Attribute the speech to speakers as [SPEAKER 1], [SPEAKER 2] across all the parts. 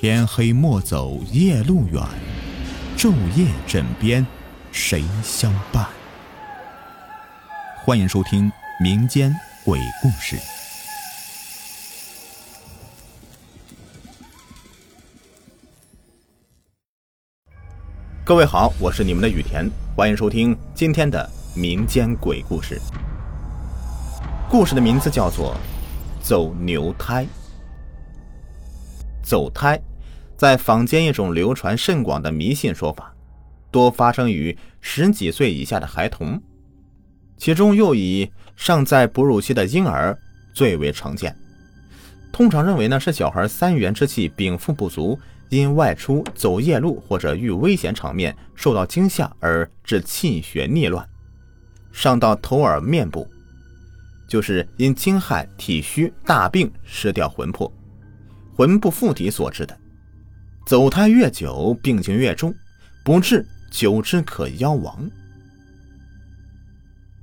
[SPEAKER 1] 天黑莫走夜路远，昼夜枕边谁相伴？欢迎收听民间鬼故事。各位好，我是你们的雨田，欢迎收听今天的民间鬼故事。故事的名字叫做《走牛胎》。走胎，在坊间一种流传甚广的迷信说法，多发生于十几岁以下的孩童，其中又以尚在哺乳期的婴儿最为常见。通常认为呢是小孩三元之气禀赋不足，因外出走夜路或者遇危险场面受到惊吓而致气血逆乱，上到头耳面部，就是因惊骇体虚大病失掉魂魄。魂不附体所致的，走胎越久，病情越重，不治久之可夭亡。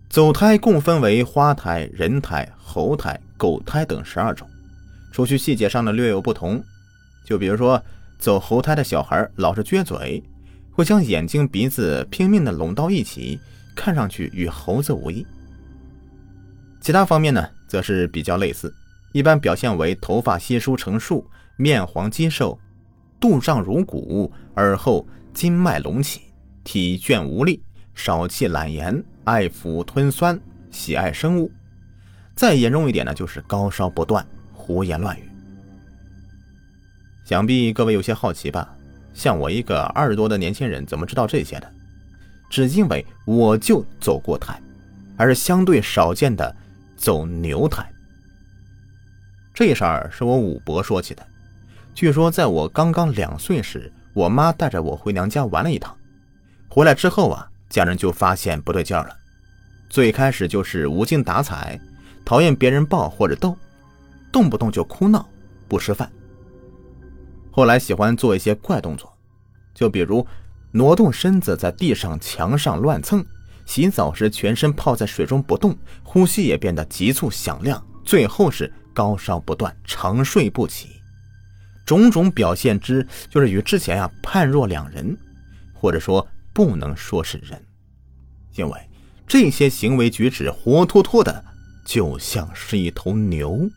[SPEAKER 1] 走胎共分为花胎、人胎、猴胎、狗胎等十二种，除去细节上的略有不同。就比如说，走猴胎的小孩老是撅嘴，会将眼睛、鼻子拼命的拢到一起，看上去与猴子无异。其他方面呢，则是比较类似。一般表现为头发稀疏成束，面黄肌瘦，肚胀如鼓，耳后筋脉隆起，体倦无力，少气懒言，爱抚吞酸，喜爱生物。再严重一点呢，就是高烧不断，胡言乱语。想必各位有些好奇吧？像我一个二十多的年轻人，怎么知道这些的？只因为我就走过胎，而是相对少见的走牛胎。这事儿是我五伯说起的。据说在我刚刚两岁时，我妈带着我回娘家玩了一趟，回来之后啊，家人就发现不对劲了。最开始就是无精打采，讨厌别人抱或者逗，动不动就哭闹，不吃饭。后来喜欢做一些怪动作，就比如挪动身子在地上、墙上乱蹭，洗澡时全身泡在水中不动，呼吸也变得急促响亮，最后是。高烧不断，长睡不起，种种表现之，就是与之前啊判若两人，或者说不能说是人，因为这些行为举止活脱脱的就像是一头牛。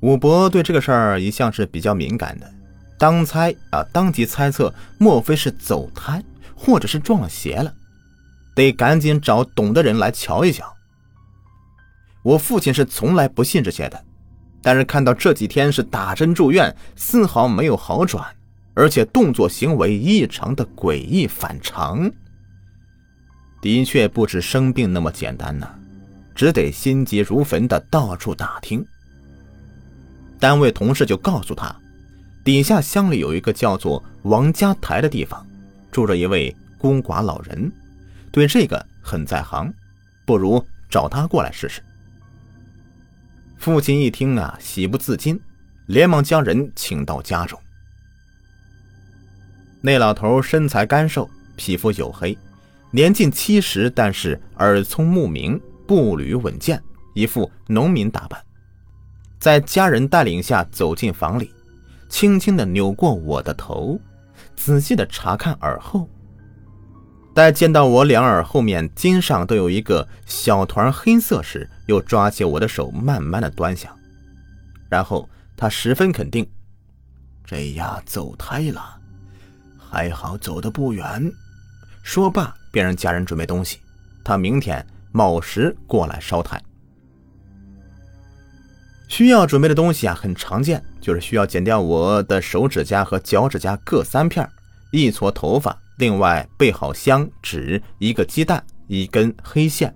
[SPEAKER 1] 武伯对这个事儿一向是比较敏感的，当猜啊，当即猜测，莫非是走胎，或者是撞了邪了，得赶紧找懂的人来瞧一瞧。我父亲是从来不信这些的，但是看到这几天是打针住院，丝毫没有好转，而且动作行为异常的诡异反常，的确不止生病那么简单呢，只得心急如焚的到处打听。单位同事就告诉他，底下乡里有一个叫做王家台的地方，住着一位孤寡老人，对这个很在行，不如找他过来试试。父亲一听啊，喜不自禁，连忙将人请到家中。那老头身材干瘦，皮肤黝黑，年近七十，但是耳聪目明，步履稳健，一副农民打扮。在家人带领下走进房里，轻轻的扭过我的头，仔细的查看耳后。待见到我两耳后面筋上都有一个小团黑色时，又抓起我的手，慢慢的端详。然后他十分肯定：“这丫走胎了，还好走的不远。”说罢便让家人准备东西，他明天卯时过来烧胎。需要准备的东西啊，很常见，就是需要剪掉我的手指甲和脚趾甲各三片，一撮头发。另外备好香纸、一个鸡蛋、一根黑线，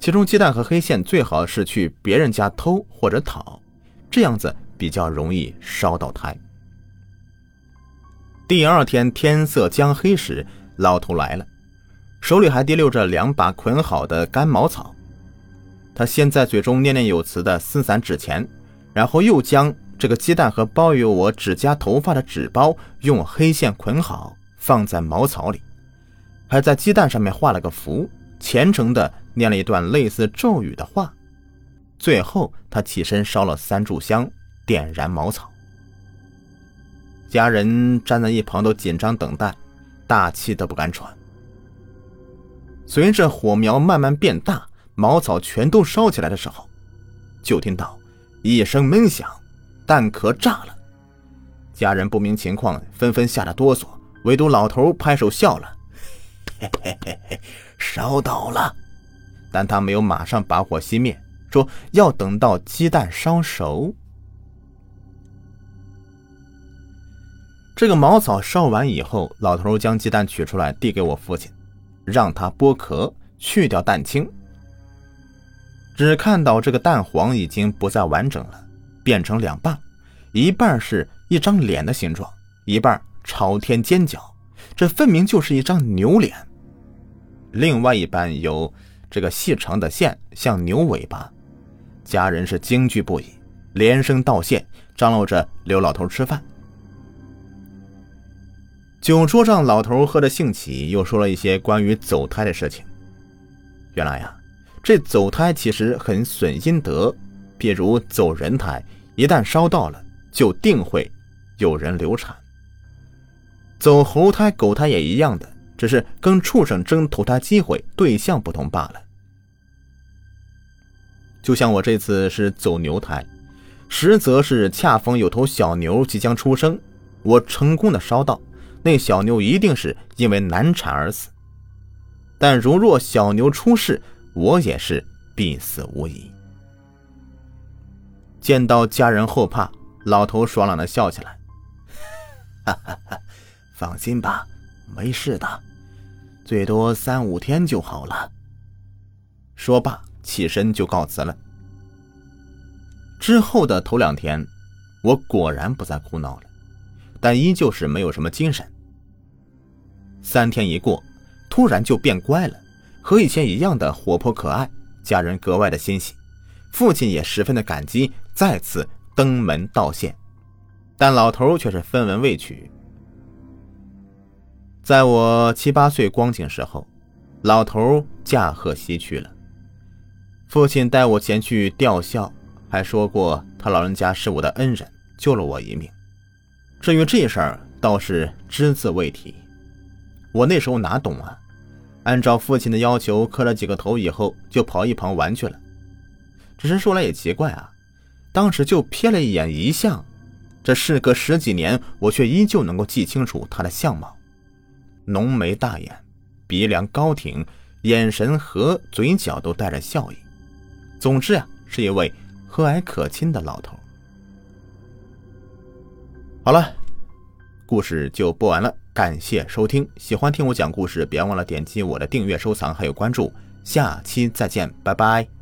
[SPEAKER 1] 其中鸡蛋和黑线最好是去别人家偷或者讨，这样子比较容易烧到胎。第二天天色将黑时，老头来了，手里还提溜着两把捆好的干茅草。他先在嘴中念念有词的撕散纸钱，然后又将这个鸡蛋和包有我指甲头发的纸包用黑线捆好。放在茅草里，还在鸡蛋上面画了个符，虔诚的念了一段类似咒语的话。最后，他起身烧了三炷香，点燃茅草，家人站在一旁都紧张等待，大气都不敢喘。随着火苗慢慢变大，茅草全都烧起来的时候，就听到一声闷响，弹壳炸了。家人不明情况，纷纷吓得哆嗦，唯独老头拍手笑了：“嘿嘿嘿嘿，烧到了。”但他没有马上把火熄灭，说要等到鸡蛋烧熟。这个茅草烧完以后，老头将鸡蛋取出来，递给我父亲，让他剥壳，去掉蛋清。只看到这个蛋黄已经不再完整了，变成两半，一半是一张脸的形状，一半朝天尖角，这分明就是一张牛脸。另外一半有。这个细长的线像牛尾巴，家人是惊惧不已，连声道谢，张罗着留老头吃饭。酒桌上，老头喝得兴起，又说了一些关于走胎的事情。原来呀，这走胎其实很损阴德，比如走人胎，一旦烧到了，就定会有人流产；走猴胎、狗胎也一样的。只是跟畜生争投胎机会对象不同罢了。就像我这次是走牛胎，实则是恰逢有头小牛即将出生，我成功的烧到，那小牛一定是因为难产而死。但如若小牛出世，我也是必死无疑。见到家人后怕，老头爽朗的笑起来，哈哈哈，放心吧，没事的。最多三五天就好了。说罢，起身就告辞了。之后的头两天，我果然不再哭闹了，但依旧是没有什么精神。三天一过，突然就变乖了，和以前一样的活泼可爱，家人格外的欣喜，父亲也十分的感激，再次登门道谢，但老头却是分文未取。在我七八岁光景时候，老头驾鹤西去了。父亲带我前去吊孝，还说过他老人家是我的恩人，救了我一命。至于这事儿，倒是只字未提。我那时候哪懂啊？按照父亲的要求磕了几个头以后，就跑一旁玩去了。只是说来也奇怪啊，当时就瞥了一眼遗像，这事隔十几年，我却依旧能够记清楚他的相貌。浓眉大眼，鼻梁高挺，眼神和嘴角都带着笑意。总之啊，是一位和蔼可亲的老头。好了，故事就播完了，感谢收听。喜欢听我讲故事，别忘了点击我的订阅、收藏还有关注。下期再见，拜拜。